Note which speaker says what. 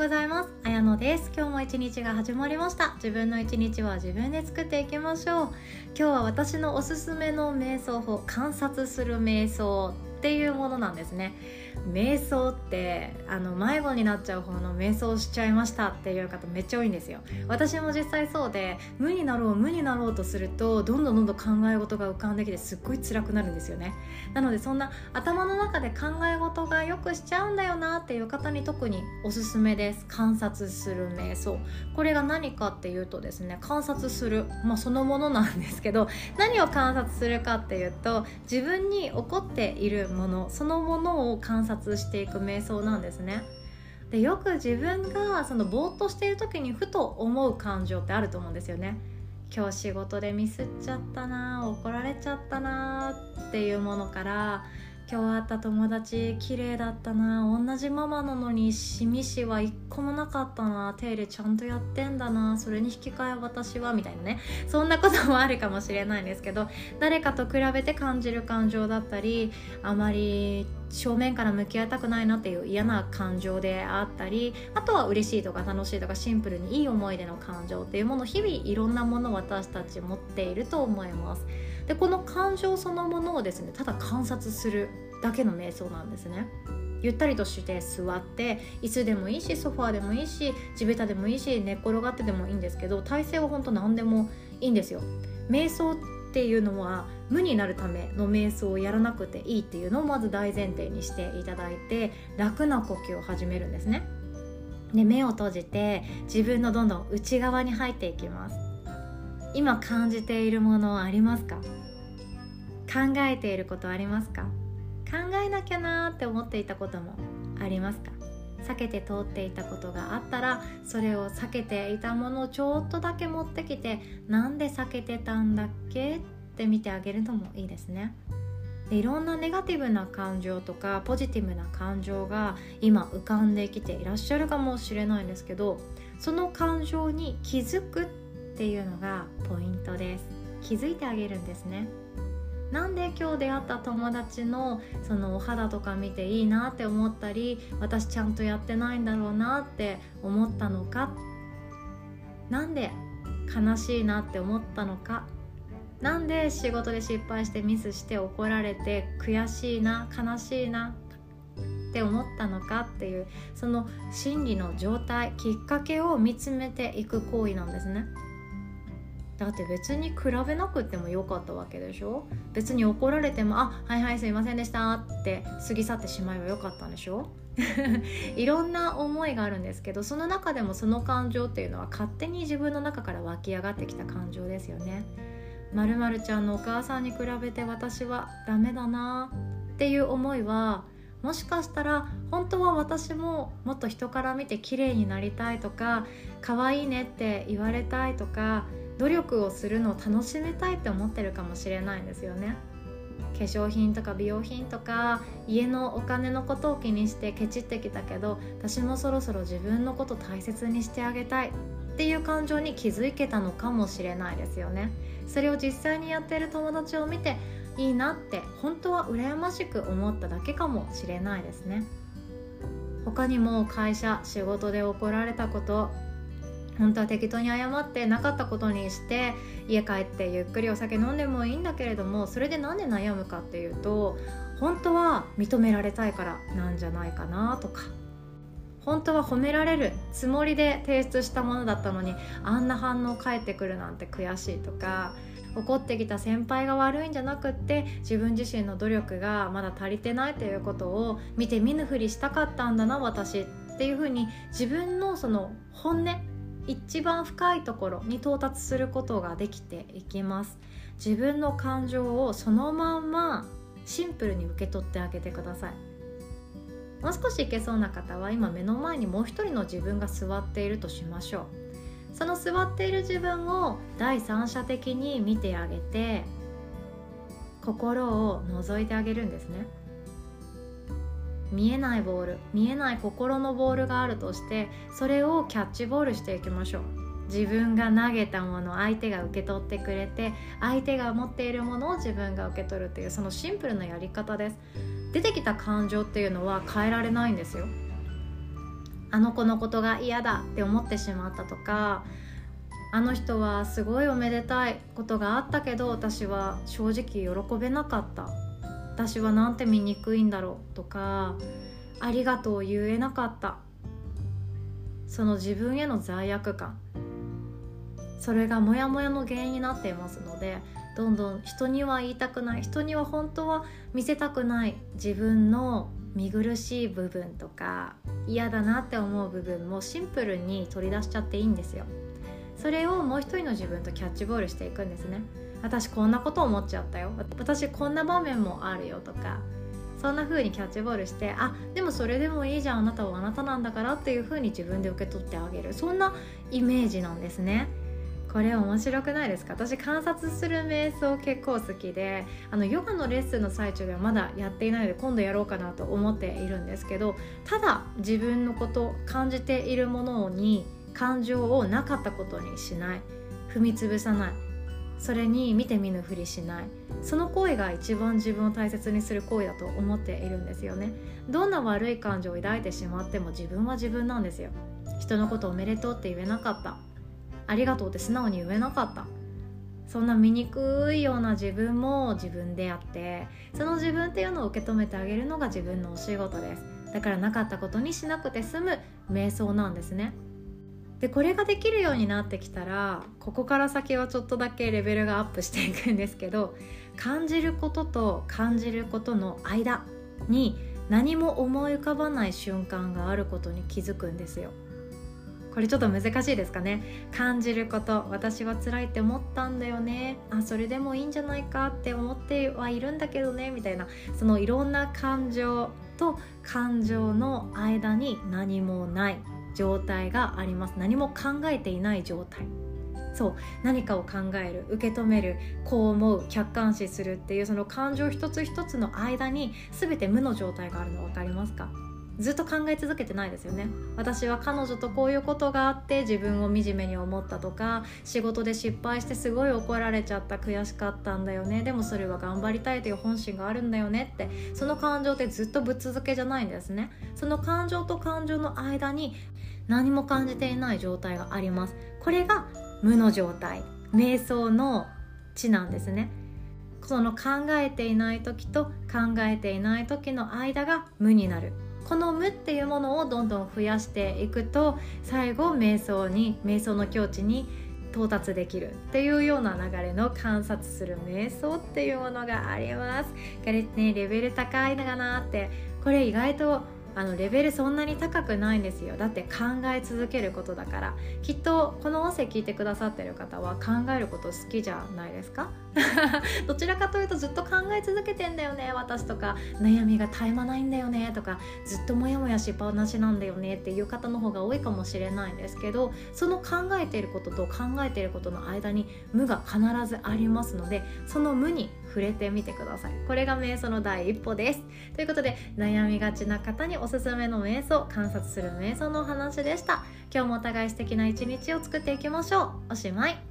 Speaker 1: ございます。あやのです。今日も一日が始まりました。自分の一日は自分で作っていきましょう。今日は私のおすすめの瞑想法観察する瞑想。っていうものなんですね。瞑想ってあの迷子になっちゃう方の瞑想しちゃいましたっていう方めっちゃ多いんですよ。私も実際そうで無になろう無になろうとするとどんどんどんどん考え事が浮かんできてすっごい辛くなるんですよね。なのでそんな頭の中で考え事がよくしちゃうんだよなっていう方に特におすすめです。観察する瞑想。これが何かっていうとですね観察する、まあ、そのものなんですけど何を観察するかっていうと自分に起こっているものそのものを観察していく瞑想なんですね。でよく自分がそのぼーっとしている時にふと思う感情ってあると思うんですよね。今日仕事でミスっちゃったな怒られちゃったなっていうものから今日会った友達綺麗だったな。同じママなのにしみしは一個もなかったな。手入れちゃんとやってんだな。それに引き換え私はみたいなね。そんなこともあるかもしれないんですけど誰かと比べて感じる感情だったりあまり正面から向き合いたくないなっていう嫌な感情であったりあとは嬉しいとか楽しいとかシンプルにいい思い出の感情っていうもの日々いろんなものを私たち持っていると思います。でこの感情そのものをですねただ観察するだけの瞑想なんですね。ゆったりとして座って椅子でもいいしソファーでもいいし地べたでもいいし寝っ転がってでもいいんですけど体勢は本当何でもいいんですよ。瞑想っていうのは無になるための瞑想をやらなくていいっていうのをまず大前提にしていただいて楽な呼吸を始めるんですね。で目を閉じて自分のどんどん内側に入っていきます。今感じているものありますか？考えていることありますか？考えなきゃなーって思っていたこともありますか？避けて通っていたことがあったらそれを避けていたものをちょっとだけ持ってきてなんで避けてたんだっけって見てあげるのもいいですね。でいろんなネガティブな感情とかポジティブな感情が今浮かんできていらっしゃるかもしれないんですけどその感情に気づくっていうのがポイントです。気づいてあげるんですね。なんで今日出会った友達のそのお肌とか見ていいなって思ったり私ちゃんとやってないんだろうなって思ったのか。なんで悲しいなって思ったのか。なんで仕事で失敗してミスして怒られて悔しいな悲しいなって思ったのかっていうその心理の状態きっかけを見つめていく行為なんですね。だって別に比べなくてもよかったわけでしょ？別に怒られても「あはいはいすいませんでした」って過ぎ去ってしまえばよかったんでしょ？いろんな思いがあるんですけどその中でもその感情っていうのは勝手に自分の中から湧き上がってきた感情ですよね。まるまるちゃんのお母さんに比べて私はダメだなっていう思いはもしかしたら本当は私ももっと人から見て綺麗になりたいとか可愛いねって言われたいとか努力をするのを楽しめたいって思ってるかもしれないんですよね。化粧品とか美容品とか家のお金のことを気にしてケチってきたけど私もそろそろ自分のこと大切にしてあげたいっていう感情に気づけたのかもしれないですよね。それを実際にやってる友達を見ていいなって本当は羨ましく思っただけかもしれないですね。他にも会社仕事で怒られたこと本当は適当に謝ってなかったことにして家帰ってゆっくりお酒飲んでもいいんだけれどもそれで何で悩むかっていうと本当は認められたいからなんじゃないかなとか。本当は褒められるつもりで提出したものだったのにあんな反応返ってくるなんて悔しいとか怒ってきた先輩が悪いんじゃなくって自分自身の努力がまだ足りてないということを見て見ぬふりしたかったんだな私っていうふうに自分のその本音一番深いところに到達することができていきます。自分の感情をそのまんまシンプルに受け取ってあげてください。もう少しいけそうな方は今目の前にもう一人の自分が座っているとしましょう。その座っている自分を第三者的に見てあげて心を覗いてあげるんですね。見えないボール見えない心のボールがあるとしてそれをキャッチボールしていきましょう。自分が投げたもの相手が受け取ってくれて相手が持っているものを自分が受け取るっていうそのシンプルなやり方です。出てきた感情っていうのは変えられないんですよ。あの子のことが嫌だって思ってしまったとかあの人はすごいおめでたいことがあったけど私は正直喜べなかった。私はなんて醜いんだろうとかありがとう言えなかった。その自分への罪悪感。それがモヤモヤの原因になっていますのでどんどん人には言いたくない。人には本当は見せたくない。自分の見苦しい部分とか嫌だなって思う部分もシンプルに取り出しちゃっていいんですよ。それをもう一人の自分とキャッチボールしていくんですね。私こんなこと思っちゃったよ。私こんな場面もあるよとかそんな風にキャッチボールしてあでもそれでもいいじゃんあなたはあなたなんだからっていう風に自分で受け取ってあげる。そんなイメージなんですね。これ面白くないですか？私観察する瞑想結構好きであのヨガのレッスンの最中ではまだやっていないので今度やろうかなと思っているんですけどただ自分のこと感じているものに感情をなかったことにしない。踏み潰さない。それに見て見ぬふりしない。その行為が一番自分を大切にする行為だと思っているんですよね。どんな悪い感情を抱いてしまっても自分は自分なんですよ。人のことおめでとうって言えなかった。ありがとうって素直に言えなかった。そんな醜いような自分も自分であってその自分っていうのを受け止めてあげるのが自分のお仕事です。だからなかったことにしなくて済む瞑想なんですね。でこれができるようになってきたらここから先はちょっとだけレベルがアップしていくんですけど感じることと感じることの間に何も思い浮かばない瞬間があることに気づくんですよ。これちょっと難しいですかね？感じること私は辛いって思ったんだよね。あそれでもいいんじゃないか？って思ってはいるんだけどね。みたいなそのいろんな感情と感情の間に何もない。状態があります。何も考えていない状態。そう。何かを考える。受け止める。こう思う。客観視するっていうその感情一つ一つの間に全て無の状態があるの分かりますか？ずっと考え続けてないですよね。私は彼女とこういうことがあって自分を惨めに思ったとか仕事で失敗してすごい怒られちゃった悔しかったんだよね。でもそれは頑張りたいという本心があるんだよねってその感情ってずっとぶっ続けじゃないんですね。その感情と感情の間に何も感じていない状態があります。これが無の状態。瞑想の地なんですね。その考えていない時と考えていない時の間が無になる。この無っていうものをどんどん増やしていくと最後瞑想に瞑想の境地に到達できるっていうような流れの観察する瞑想っていうものがあります。がねレベル高いのかなってこれ意外とあのレベルそんなに高くないんですよ。だって考え続けることだから。きっとこの音声聞いてくださってる方は考えること好きじゃないですか？どちらかというとずっと考え続けてんだよね。私とか悩みが絶え間ないんだよねとか。ずっとモヤモヤしっぱなしなんだよねっていう方の方が多いかもしれないんですけどその考えていることと考えていることの間に無が必ずありますのでその無に触れてみてください。これが瞑想の第一歩です。ということで悩みがちな方におすすめの瞑想観察する瞑想のお話でした。今日もお互い素敵な一日を作っていきましょう。おしまい。